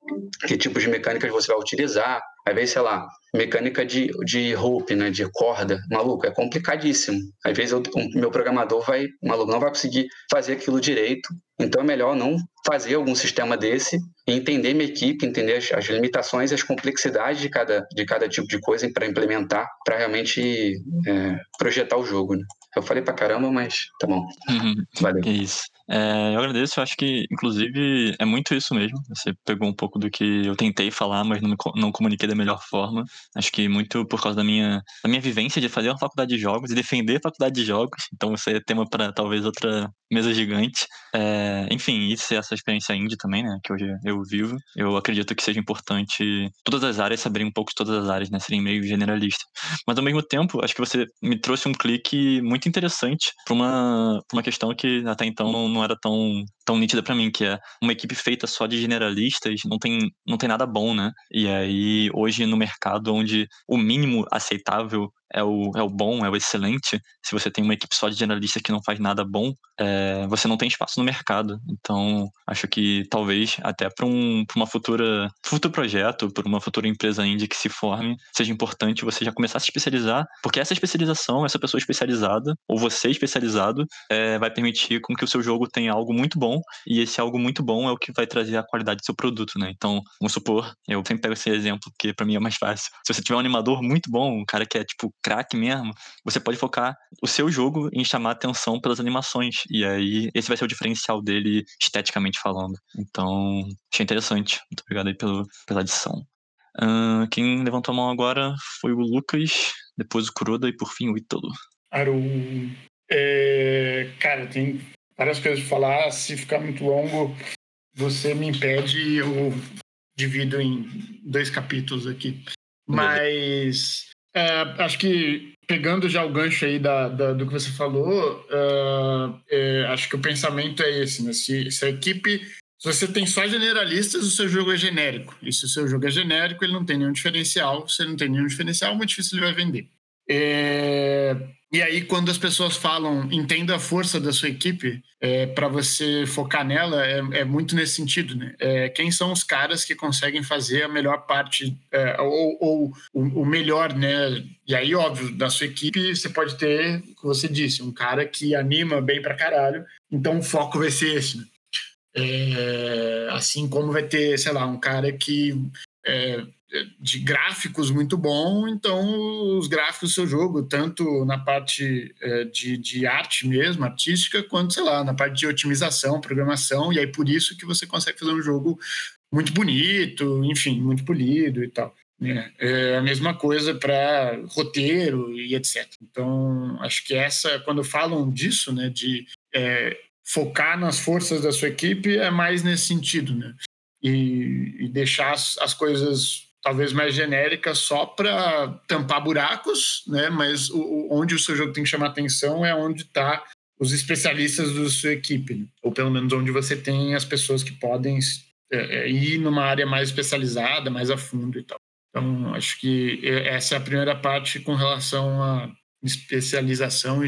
que tipos de mecânicas você vai utilizar. Às vezes, sei lá, mecânica de, de rope, né, de corda, maluco, é complicadíssimo. Às vezes o meu programador vai, maluco, não vai conseguir fazer aquilo direito. Então é melhor não fazer algum sistema desse e entender minha equipe, entender as, as limitações e as complexidades de cada, de cada tipo de coisa para implementar, para realmente é, projetar o jogo. Né? Eu falei pra caramba, mas tá bom. Uhum. Valeu. É isso. É, eu agradeço, eu acho que, inclusive, é muito isso mesmo. Você pegou um pouco do que eu tentei falar, mas não, não comuniquei da melhor forma. Acho que muito por causa da minha, da minha vivência de fazer uma faculdade de jogos e defender a faculdade de jogos. Então, isso é tema para talvez outra mesa gigante. É, enfim, isso é essa experiência indie também, né, que hoje eu vivo. Eu acredito que seja importante todas as áreas saberem um pouco de todas as áreas, né, serem meio generalista. Mas, ao mesmo tempo, acho que você me trouxe um clique muito interessante para uma, uma questão que até então não, não era tão, tão nítida para mim, que é uma equipe feita só de generalistas não tem, não tem nada bom, né? E aí, hoje no mercado onde o mínimo aceitável é o, é o bom, é o excelente, se você tem uma equipe só de generalistas que não faz nada bom, é, você não tem espaço no mercado. Então, acho que talvez até para um, uma futura futuro projeto, para uma futura empresa indie que se forme, seja importante você já começar a se especializar, porque essa especialização, essa pessoa especializada, ou você especializado, é, vai permitir com que o seu jogo tenha algo muito bom, e esse algo muito bom é o que vai trazer a qualidade do seu produto, né? Então, vamos supor, eu sempre pego esse exemplo, porque para mim é mais fácil. Se você tiver um animador muito bom, um cara que é tipo craque mesmo, você pode focar o seu jogo em chamar atenção pelas animações. E aí, esse vai ser o diferencial dele esteticamente falando. Então, achei interessante. Muito obrigado aí pelo, pela adição. Uh, quem levantou a mão agora foi o Lucas, depois o Kuroda e por fim o Ítalo. Aru. É, cara, tem várias coisas para falar. Se ficar muito longo, você me impede, eu divido em dois capítulos aqui. Mas é, acho que pegando já o gancho aí da, da do que você falou, uh, é, acho que o pensamento é esse, né? Se, se a equipe, se você tem só generalistas, o seu jogo é genérico. E se o seu jogo é genérico, ele não tem nenhum diferencial. Se ele não tem nenhum diferencial, muito difícil ele vai vender. É, e aí, quando as pessoas falam, entenda a força da sua equipe, é, para você focar nela, é, é, muito nesse sentido, né? É, quem são os caras que conseguem fazer a melhor parte, é, ou, ou o, o, melhor, né? E aí, óbvio, da sua equipe, você pode ter, como você disse, um cara que anima bem pra caralho, então o foco vai ser esse, né? É, assim como vai ter, sei lá, um cara que é, de gráficos muito bom, então os gráficos do seu jogo, tanto na parte é, de, de arte mesmo, artística, quanto, sei lá, na parte de otimização, programação, e aí por isso que você consegue fazer um jogo muito bonito, enfim, muito polido e tal. Né? É a mesma coisa para roteiro e etc. Então, acho que essa, quando falam disso, né, de é, focar nas forças da sua equipe, é mais nesse sentido, né? E, e deixar as, as coisas talvez mais genérica só para tampar buracos, né? Mas o, onde o seu jogo tem que chamar atenção é onde está os especialistas da sua equipe, né? ou pelo menos onde você tem as pessoas que podem é, é, ir numa área mais especializada, mais a fundo e tal. Então, acho que essa é a primeira parte com relação a, especialização e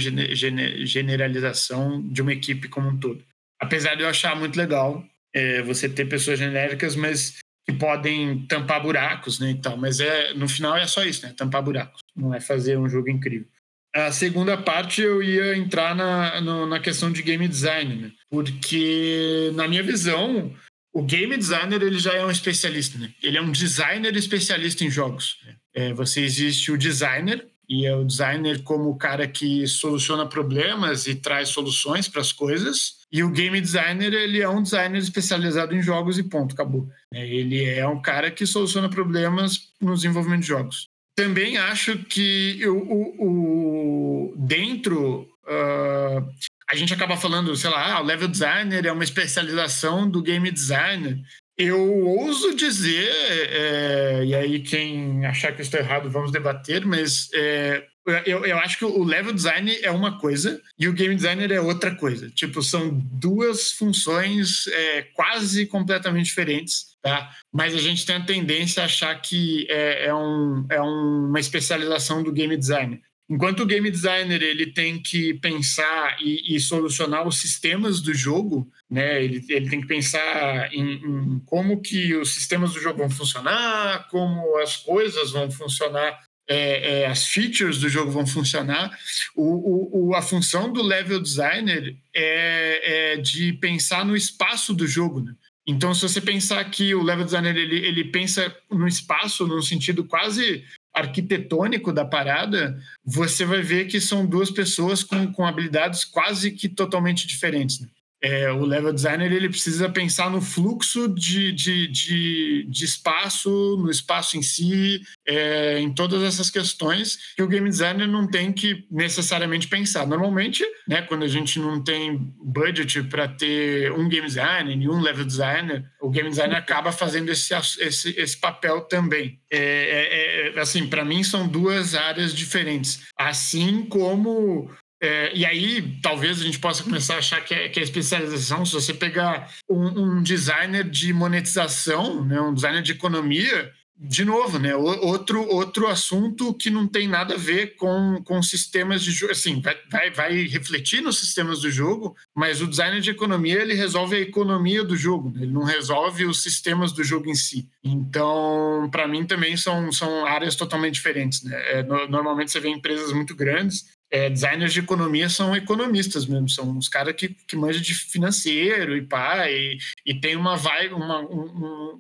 generalização de uma equipe como um todo. Apesar de eu achar muito legal é, você ter pessoas genéricas, mas que podem tampar buracos, né, e tal. Mas é no final é só isso, né, tampar buracos. Não é fazer um jogo incrível. A segunda parte eu ia entrar na, no, na questão de game design, né? porque na minha visão o game designer ele já é um especialista, né? Ele é um designer especialista em jogos. Né? É, você existe o designer e é o designer como o cara que soluciona problemas e traz soluções para as coisas. E o game designer, ele é um designer especializado em jogos e ponto, acabou. Ele é um cara que soluciona problemas no desenvolvimento de jogos. Também acho que o, o, o dentro uh, a gente acaba falando, sei lá, ah, o level designer é uma especialização do game designer. Eu ouso dizer, é, e aí quem achar que estou errado, vamos debater, mas é, eu, eu acho que o level design é uma coisa e o game designer é outra coisa. Tipo, são duas funções é, quase completamente diferentes, tá? Mas a gente tem a tendência a achar que é, é, um, é uma especialização do game designer. Enquanto o game designer ele tem que pensar e, e solucionar os sistemas do jogo, né? Ele, ele tem que pensar em, em, como que os sistemas do jogo vão funcionar, como as coisas vão funcionar, é, é, as features do jogo vão funcionar. O, o, a função do level designer é, é de pensar no espaço do jogo, né? Então, se você pensar que o level designer ele, ele pensa no espaço, no sentido quase arquitetônico da parada, você vai ver que são duas pessoas com, com habilidades quase que totalmente diferentes. Né? É, o level designer ele precisa pensar no fluxo de, de, de, de espaço, no espaço em si, é, em todas essas questões que o game designer não tem que necessariamente pensar. Normalmente, né, quando a gente não tem budget para ter um game designer e um level designer, o game designer acaba fazendo esse, esse, esse papel também. É, é, é assim, para mim são duas áreas diferentes. Assim como é, e aí, talvez a gente possa começar a achar que é, que é especialização. Se você pegar um, um, designer de monetização, né, um designer de economia, de novo, né, outro, outro assunto que não tem nada a ver com, com sistemas de jogo. Assim, vai, vai, vai refletir nos sistemas do jogo, mas o designer de economia ele resolve a economia do jogo, né, ele não resolve os sistemas do jogo em si. Então, para mim, também são, são áreas totalmente diferentes. Né? É, no, normalmente você vê empresas muito grandes é, designers de economia são economistas mesmo, são os caras que, que manjam de financeiro e pá, e, e tem uma vibe, uma, um,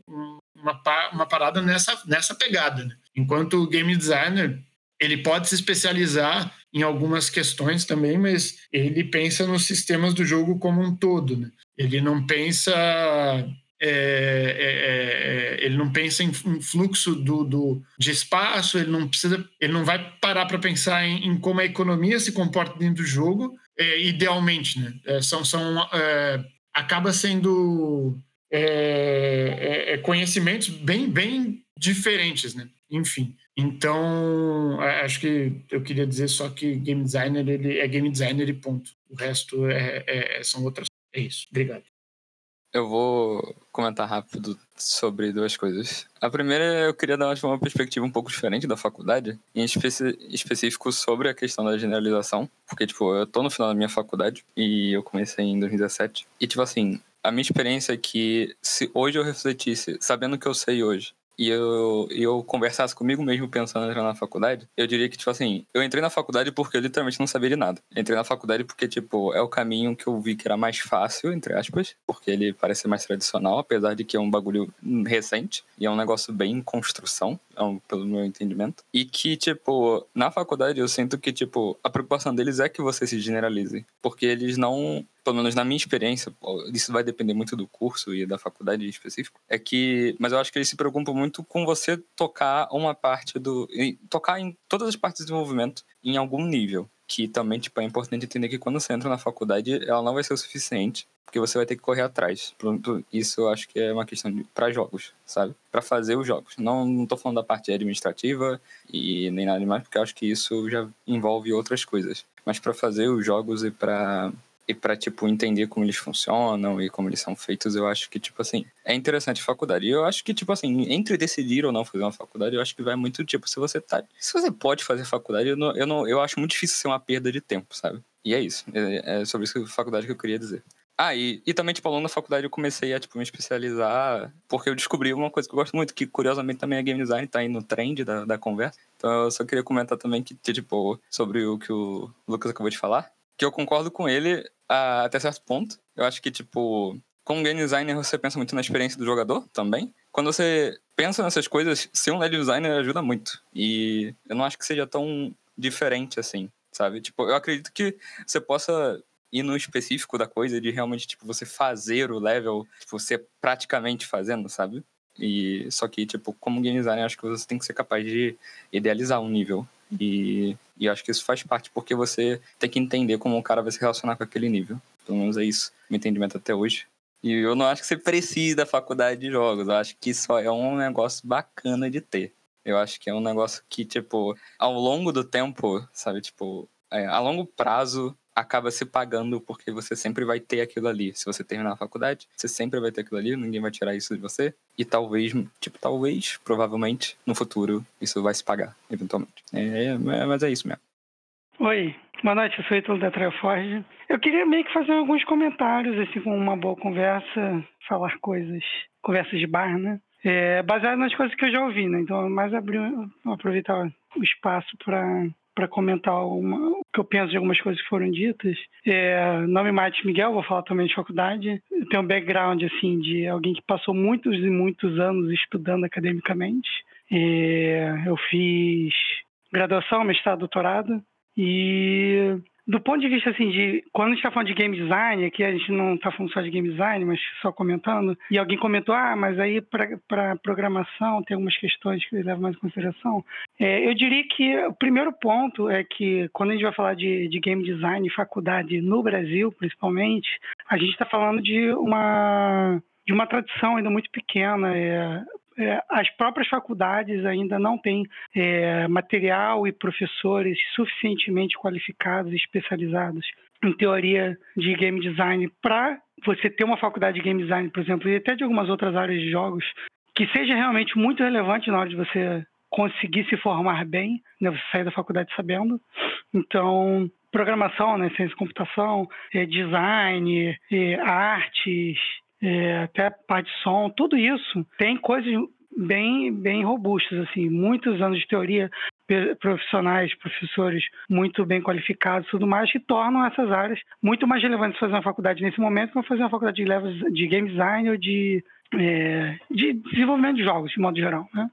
uma, uma parada nessa, nessa pegada. Né? Enquanto o game designer, ele pode se especializar em algumas questões também, mas ele pensa nos sistemas do jogo como um todo. Né? Ele não pensa é, é, é, ele não pensa em, fluxo do, do, de espaço, ele não precisa, ele não vai parar para pensar em, em, como a economia se comporta dentro do jogo, é, idealmente, né? É, são, são é, acaba sendo conhecimentos bem, bem diferentes, né? Enfim, então acho que eu queria dizer só que game designer ele é game designer e ponto. O resto é, são outras. É isso. Obrigado. Eu vou comentar rápido sobre duas coisas. A primeira, eu queria dar uma perspectiva um pouco diferente da faculdade, em específico sobre a questão da generalização, porque, tipo, eu tô no final da minha faculdade e eu comecei em 2017. E, tipo assim, a minha experiência é que se hoje eu refletisse, sabendo o que eu sei hoje, e eu, eu conversasse comigo mesmo pensando em entrar na faculdade, eu diria que, tipo assim, eu entrei na faculdade porque eu literalmente não sabia de nada. Entrei na faculdade porque, tipo, é o caminho que eu vi que era mais fácil, entre aspas, porque ele parece mais tradicional, apesar de que é um bagulho recente e é um negócio bem em construção, é pelo meu entendimento. E que, tipo, na faculdade eu sinto que, tipo, a preocupação deles é que você se generalize, porque eles não pelo menos na minha experiência, isso vai depender muito do curso e da faculdade em específico, é que, mas eu acho que eles se preocupam muito com você tocar uma parte do, tocar em todas as partes do desenvolvimento em algum nível, que também, tipo, é importante entender que quando você entra na faculdade, ela não vai ser o suficiente, porque você vai ter que correr atrás. Pronto, isso eu acho que é uma questão para jogos, sabe? Para fazer os jogos. Não, não tô falando da parte administrativa e nem nada mais, porque eu acho que isso já envolve outras coisas. Mas para fazer os jogos e para e para tipo entender como eles funcionam e como eles são feitos, eu acho que tipo assim, é interessante a faculdade. E eu acho que tipo assim, entre decidir ou não fazer uma faculdade, eu acho que vai muito tipo, se você tá, se você pode fazer faculdade, eu não, eu não eu acho muito difícil ser uma perda de tempo, sabe? E é isso, é, é sobre isso que faculdade que eu queria dizer. Ah, e, e também, tipo, ao longo da faculdade eu comecei a, tipo, me especializar, porque eu descobri uma coisa que eu gosto muito, que curiosamente também é game design, tá aí no trend da, da conversa. Então eu só queria comentar também que, tipo, sobre o que o Lucas acabou de falar, que eu concordo com ele a, até certo ponto. Eu acho que, tipo, como game designer você pensa muito na experiência do jogador também. Quando você pensa nessas coisas, ser um lead designer ajuda muito. E eu não acho que seja tão diferente assim, sabe? Tipo, eu acredito que você possa ir no específico da coisa, de realmente, tipo, você fazer o level, tipo, você praticamente fazendo, sabe? E só que, tipo, como game designer, acho que você tem que ser capaz de idealizar um nível. E, e acho que isso faz parte porque você tem que entender como o cara vai se relacionar com aquele nível. Pelo menos é isso, meu entendimento até hoje. E eu não acho que você precise da faculdade de jogos. Eu acho que só é um negócio bacana de ter. Eu acho que é um negócio que, tipo, ao longo do tempo, sabe, tipo, é, a longo prazo, acaba se pagando porque você sempre vai ter aquilo ali. Se você terminar a faculdade, você sempre vai ter aquilo ali, ninguém vai tirar isso de você. E talvez, tipo, talvez, provavelmente, no futuro, isso vai se pagar, eventualmente. É, é, mas é isso mesmo. Oi, boa noite, eu sou Ítalo da Treforge. Eu queria meio que fazer alguns comentários, assim, com uma boa conversa, falar coisas, conversas de bar, né? É, baseado nas coisas que eu já ouvi, né? Então, mais abrir, aproveitar o espaço para para comentar o que eu penso de algumas coisas que foram ditas. É, nome Mate Miguel, vou falar também de faculdade. Eu tenho um background assim de alguém que passou muitos e muitos anos estudando academicamente. É, eu fiz graduação, mestrado, doutorado e do ponto de vista assim de quando a gente está falando de game design, aqui a gente não está falando só de game design, mas só comentando, e alguém comentou, ah, mas aí para programação tem algumas questões que levam mais em consideração. É, eu diria que o primeiro ponto é que quando a gente vai falar de, de game design faculdade no Brasil, principalmente, a gente está falando de uma de uma tradição ainda muito pequena. É, é, as próprias faculdades ainda não têm é, material e professores suficientemente qualificados e especializados em teoria de game design para você ter uma faculdade de game design, por exemplo, e até de algumas outras áreas de jogos, que seja realmente muito relevante na hora de você conseguir se formar bem, né, você sair da faculdade sabendo. Então, programação, né, ciência de computação, é, design, é, artes, é, até parte de som, tudo isso tem coisas bem, bem robustas, assim, muitos anos de teoria, profissionais, professores muito bem qualificados, tudo mais, que tornam essas áreas muito mais relevantes fazer uma faculdade nesse momento que fazer uma faculdade de, levels, de game design ou de, é, de desenvolvimento de jogos, de modo geral, né?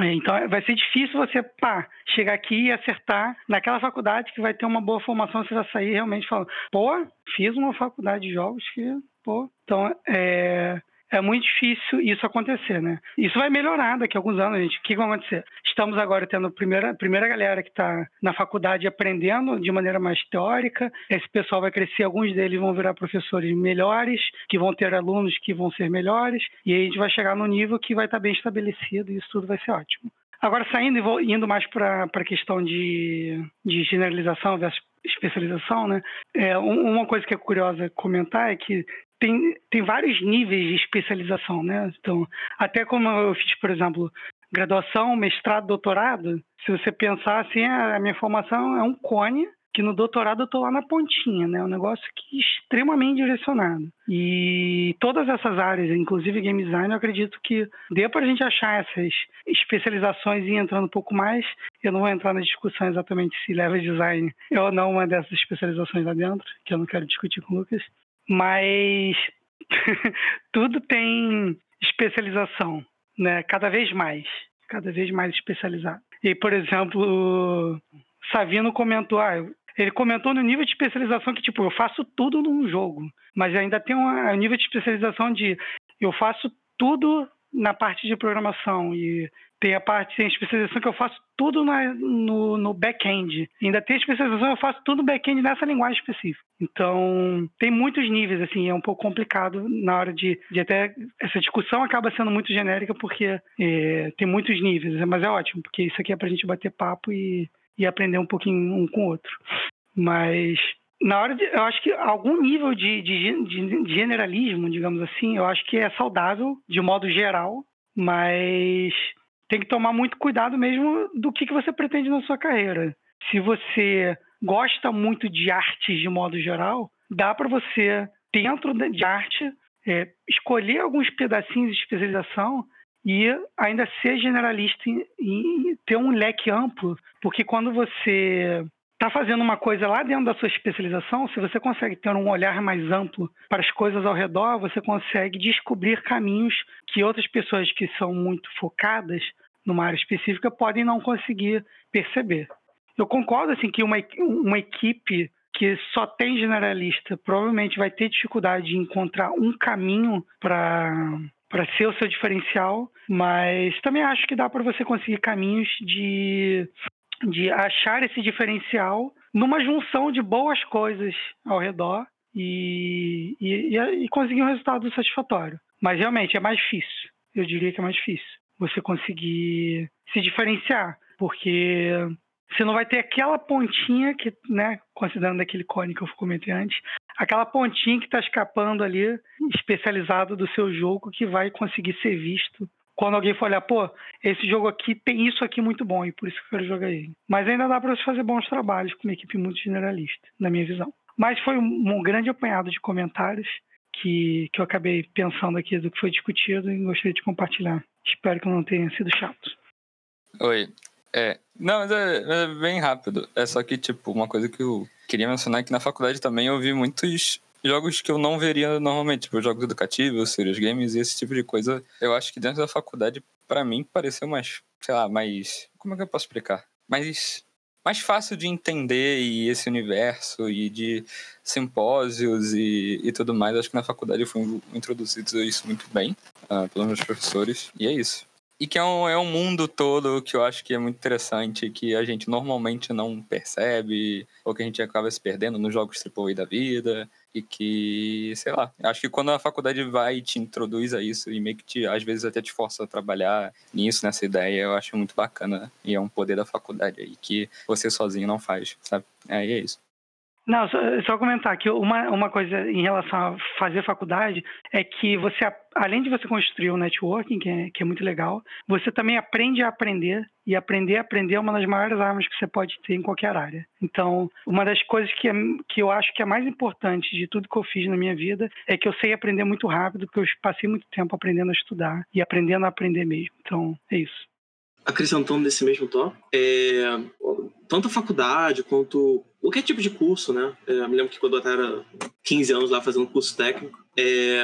É, então vai ser difícil você pá, chegar aqui e acertar naquela faculdade que vai ter uma boa formação, você vai sair realmente falando, pô, fiz uma faculdade de jogos que Pô, então é, é muito difícil isso acontecer, né? Isso vai melhorar daqui a alguns anos, gente. O que vai acontecer? Estamos agora tendo a primeira, primeira galera que está na faculdade aprendendo de maneira mais teórica. Esse pessoal vai crescer, alguns deles vão virar professores melhores, que vão ter alunos que vão ser melhores, e aí a gente vai chegar no nível que vai estar tá bem estabelecido e isso tudo vai ser ótimo. Agora, saindo e indo mais para a questão de, de generalização versus especialização, né? É, uma coisa que é curiosa comentar é que tem, tem vários níveis de especialização, né? Então, até como eu fiz, por exemplo, graduação, mestrado, doutorado, se você pensar assim, a minha formação é um cone, que no doutorado eu estou lá na pontinha, né? Um negócio que é extremamente direcionado. E todas essas áreas, inclusive game design, eu acredito que dê para a gente achar essas especializações e entrando um pouco mais. Eu não vou entrar na discussão exatamente se leva design ou não uma dessas especializações lá dentro, que eu não quero discutir com o Lucas mas tudo tem especialização, né? Cada vez mais, cada vez mais especializado. E, por exemplo, Savino comentou, ah, ele comentou no nível de especialização que, tipo, eu faço tudo num jogo, mas ainda tem um nível de especialização de eu faço tudo na parte de programação e tem a parte, tem a especialização que eu faço tudo na, no, no back-end. Ainda tem a especialização eu faço tudo back-end nessa linguagem específica. Então, tem muitos níveis, assim, é um pouco complicado na hora de, de até... Essa discussão acaba sendo muito genérica porque é, tem muitos níveis, mas é ótimo, porque isso aqui é pra gente bater papo e, e aprender um pouquinho um com o outro. Mas na hora de, eu acho que algum nível de, de, de, generalismo, digamos assim, eu acho que é saudável de modo geral, mas tem que tomar muito cuidado mesmo do que, que você pretende na sua carreira. Se você gosta muito de artes de modo geral, dá para você, dentro de arte, é, escolher alguns pedacinhos de especialização e ainda ser generalista e, ter um leque amplo, porque quando você está fazendo uma coisa lá dentro da sua especialização, se você consegue ter um olhar mais amplo para as coisas ao redor, você consegue descobrir caminhos que outras pessoas que são muito focadas numa área específica podem não conseguir perceber. Eu concordo assim que uma, uma equipe que só tem generalista provavelmente vai ter dificuldade de encontrar um caminho para para ser o seu diferencial, mas também acho que dá para você conseguir caminhos de de achar esse diferencial numa junção de boas coisas ao redor e, e, e, conseguir um resultado satisfatório. Mas realmente é mais difícil. Eu diria que é mais difícil você conseguir se diferenciar, porque você não vai ter aquela pontinha que, né, considerando aquele cone que eu comentei antes, aquela pontinha que está escapando ali, especializado do seu jogo, que vai conseguir ser visto quando alguém for olhar, pô, esse jogo aqui tem isso aqui muito bom e por isso que eu quero jogar ele. Mas ainda dá para você fazer bons trabalhos com uma equipe muito generalista, na minha visão. Mas foi um, grande apanhado de comentários que, que eu acabei pensando aqui do que foi discutido e gostaria de compartilhar. Espero que eu não tenha sido chato. Oi. É, não, mas é, é bem rápido. É só que, tipo, uma coisa que eu queria mencionar é que na faculdade também eu vi muitos jogos que eu não veria normalmente, tipo jogos educativos, serious games e esse tipo de coisa. Eu acho que dentro da faculdade, para mim, pareceu mais, sei lá, mais. Como é que eu posso explicar? Mais. Mais fácil de entender e esse universo e de simpósios e, e tudo mais. Acho que na faculdade foi introduzido isso muito bem uh, pelos meus professores. E é isso. E que é um, é um mundo todo que eu acho que é muito interessante, que a gente normalmente não percebe, ou que a gente acaba se perdendo nos jogos AAA da vida e que, sei lá, acho que quando a faculdade vai e te introduz a isso e meio que te, às vezes até te força a trabalhar nisso, nessa ideia, eu acho muito bacana. E é um poder da faculdade aí que você sozinho não faz, sabe? Aí é isso. Não, só, só, comentar que uma, uma coisa em relação a fazer faculdade é que você, além de você construir o um networking, que é, que é muito legal, você também aprende a aprender e aprender a aprender é uma das maiores armas que você pode ter em qualquer área. Então, uma das coisas que, é, que eu acho que é mais importante de tudo que eu fiz na minha vida é que eu sei aprender muito rápido, porque eu passei muito tempo aprendendo a estudar e aprendendo a aprender mesmo. Então, é isso. Acrescentando nesse mesmo tópico, é, tanto a faculdade quanto qualquer tipo de curso, né? É, eu me lembro que quando eu era 15 anos lá fazendo curso técnico, é,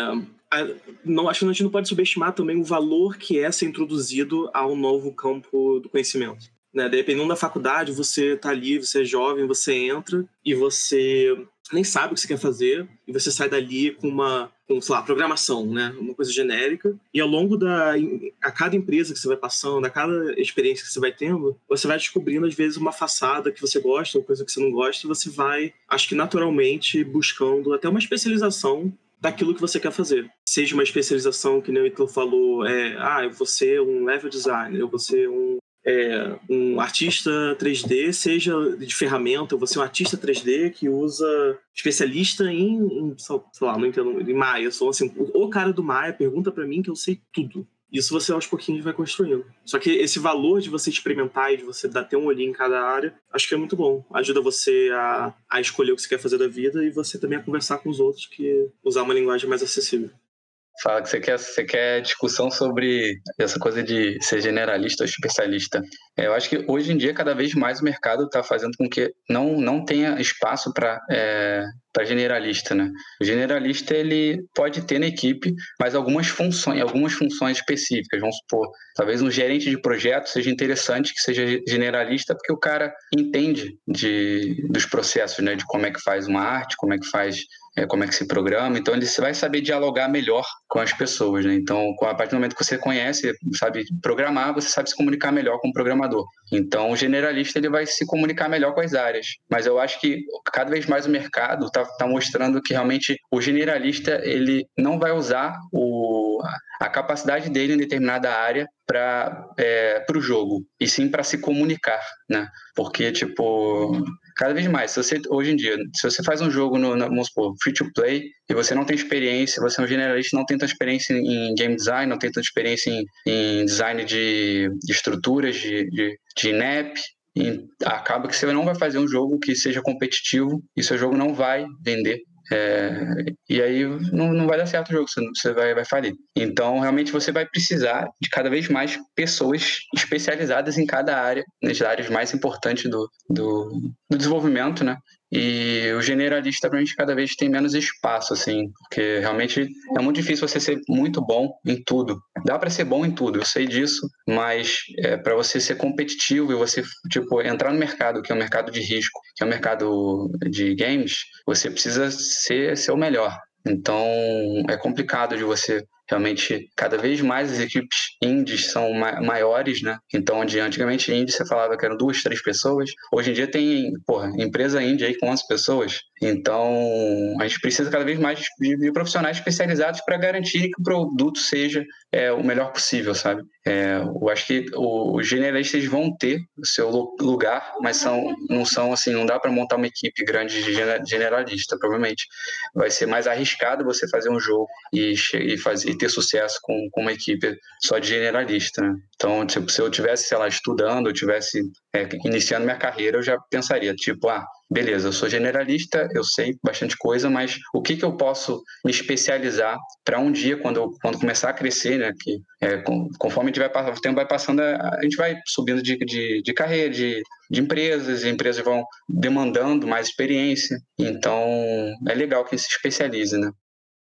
não, acho que a gente não pode subestimar também o valor que é ser introduzido ao novo campo do conhecimento. Né? Dependendo da faculdade, você está ali, você é jovem, você entra e você nem sabe o que você quer fazer e você sai dali com uma, com, sei lá, programação, né? Uma coisa genérica. E ao longo da... A cada empresa que você vai passando, a cada experiência que você vai tendo, você vai descobrindo, às vezes, uma façada que você gosta, uma coisa que você não gosta, e você vai, acho que naturalmente, buscando até uma especialização daquilo que você quer fazer. Seja uma especialização, que nem o Ito falou, é, ah, eu vou ser um level designer, eu vou ser um é, um artista 3D, seja de ferramenta, você é um artista 3D que usa especialista em, em sei lá, não entendo, em Maia. Eu sou assim, o cara do Maia pergunta para mim que eu sei tudo. Isso você aos pouquinhos vai construindo. Só que esse valor de você experimentar e de você dar, ter um olhinho em cada área, acho que é muito bom. Ajuda você a, a escolher o que você quer fazer da vida e você também a conversar com os outros, que usar uma linguagem mais acessível. Fala que você quer, você quer discussão sobre essa coisa de ser generalista ou especialista. É, eu acho que hoje em dia, cada vez mais o mercado está fazendo com que não, não tenha espaço para é, generalista. Né? O generalista ele pode ter na equipe, mas algumas funções, algumas funções específicas. Vamos supor, talvez um gerente de projeto seja interessante que seja generalista, porque o cara entende de, dos processos, né? de como é que faz uma arte, como é que faz é, como é que se programa, então ele vai saber dialogar melhor com as pessoas, né? Então, a partir do momento que você conhece, sabe programar, você sabe se comunicar melhor com o programador. Então, o generalista ele vai se comunicar melhor com as áreas. Mas eu acho que cada vez mais o mercado está tá mostrando que realmente o generalista ele não vai usar o, a capacidade dele em determinada área para é, o jogo, e sim para se comunicar, né? Porque, tipo, cada vez mais, se você, hoje em dia, se você faz um jogo no, vamos supor, free to play, e você não tem experiência, você é um generalista, não tem tanta experiência em game design, não tem tanta experiência em, em design de, de estruturas, de, de, de acaba que você não vai fazer um jogo que seja competitivo e seu jogo não vai vender é, e aí não, não vai dar certo o jogo, você, vai, vai falir. Então, realmente, você vai precisar de cada vez mais pessoas especializadas em cada área, nas áreas mais importantes do, do, do desenvolvimento, né? E o generalista, pra gente, cada vez tem menos espaço, assim, porque realmente é muito difícil você ser muito bom em tudo. Dá para ser bom em tudo, eu sei disso, mas é, para você ser competitivo e você, tipo, entrar no mercado, que é um mercado de risco, que é um mercado de games, você precisa ser, ser o melhor. Então, é complicado de você realmente cada vez mais as equipes indies são ma maiores, né? Então, onde antigamente indie você falava que eram duas, três pessoas, hoje em dia tem, porra, empresa indie aí com 11 pessoas. Então, a gente precisa cada vez mais de, profissionais especializados para garantir que o produto seja é, o melhor possível, sabe? É, eu acho que os generalistas vão ter o seu lugar, mas são, não são assim, não dá para montar uma equipe grande de generalista, provavelmente. Vai ser mais arriscado você fazer um jogo e, e, fazer, e ter sucesso com, com uma equipe só de generalista, né? Então, tipo, se eu tivesse, sei lá, estudando, eu tivesse é, iniciando minha carreira, eu já pensaria, tipo, ah, beleza, eu sou generalista, eu sei bastante coisa, mas o que, que eu posso me especializar para um dia, quando, quando começar a crescer, né, que é, conforme a gente vai, o tempo vai passando, a gente vai subindo de, de, de carreira, de, de empresas, e empresas vão demandando mais experiência, então é legal que se especialize, né.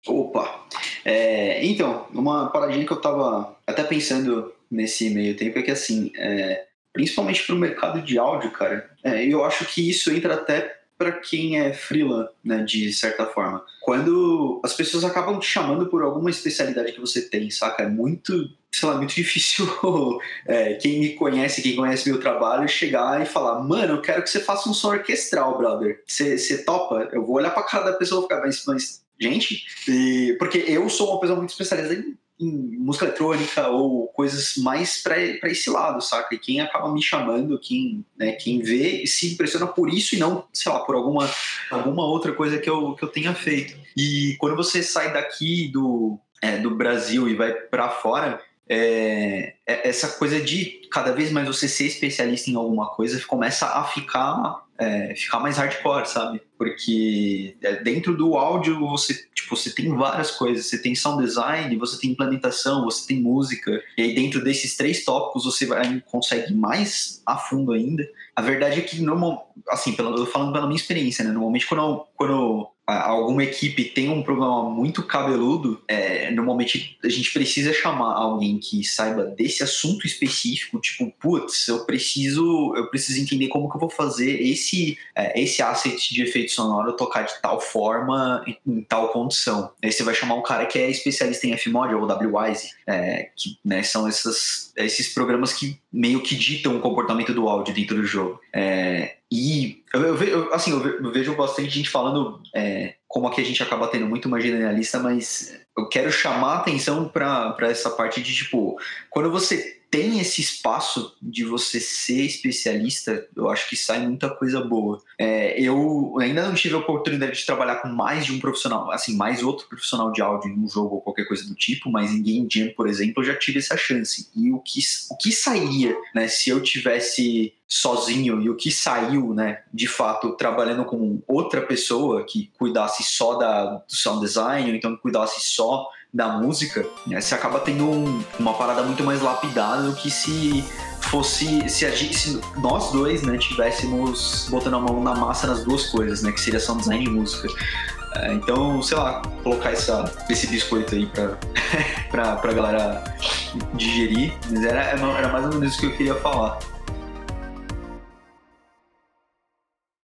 Opa! É, então, uma paradinha que eu estava até pensando nesse meio tempo é que, assim, é, principalmente para o mercado de áudio, cara. É, eu acho que isso entra até para quem é freela, né, de certa forma. Quando as pessoas acabam te chamando por alguma especialidade que você tem, saca? É muito, sei lá, muito difícil é, quem me conhece, quem conhece meu trabalho, chegar e falar, mano, eu quero que você faça um som orquestral, brother. Você topa? Eu vou olhar pra cara da pessoa e ficar, mas, mas gente, e, porque eu sou uma pessoa muito especializada em em música eletrônica ou coisas mais para esse lado, saca? E quem acaba me chamando, quem, né, quem vê, se impressiona por isso e não, sei lá, por alguma, alguma outra coisa que eu, que eu tenha feito. E quando você sai daqui do, é, do Brasil e vai para fora, é, é, essa coisa de cada vez mais você ser especialista em alguma coisa começa a ficar é, ficar mais hardcore, sabe? Porque é, dentro do áudio você tipo você tem várias coisas, você tem sound design, você tem implementação, você tem música e aí dentro desses três tópicos você vai, consegue mais a fundo ainda. A verdade é que normal, assim, pelo, eu falando pela minha experiência, né? Normalmente quando quando alguma equipe tem um problema muito cabeludo, é, normalmente a gente precisa chamar alguém que saiba desse assunto específico, tipo, putz, eu preciso, eu preciso entender como que eu vou fazer esse, é, esse asset de efeito sonoro tocar de tal forma, em, tal condição. Aí você vai chamar um cara que é especialista em Fmod ou WWise, é, que né, são essas, esses programas que meio que ditam o comportamento do áudio dentro do jogo. É, e eu, eu, eu, assim, eu vejo bastante gente falando é, como aqui a gente acaba tendo muito mais generalista, mas eu quero chamar a atenção para essa parte de tipo, quando você tem esse espaço de você ser especialista, eu acho que sai muita coisa boa. É, eu ainda não tive a oportunidade de trabalhar com mais de um profissional, assim, mais outro profissional de áudio em um jogo ou qualquer coisa do tipo, mas em Game Jam, por exemplo, eu já tive essa chance. E o que, o que sairia, né, se eu tivesse sozinho e o que saiu, né, de fato, trabalhando com outra pessoa que cuidasse só da, do sound design, ou então cuidasse só da música, né, você acaba tendo um, uma parada muito mais lapidada do que se fosse se, a gente, se nós dois né tivéssemos botando a mão na massa nas duas coisas né que seria sound design e música. É, então sei lá colocar essa, esse biscoito aí pra, pra, pra galera digerir mas era, era mais ou menos isso que eu queria falar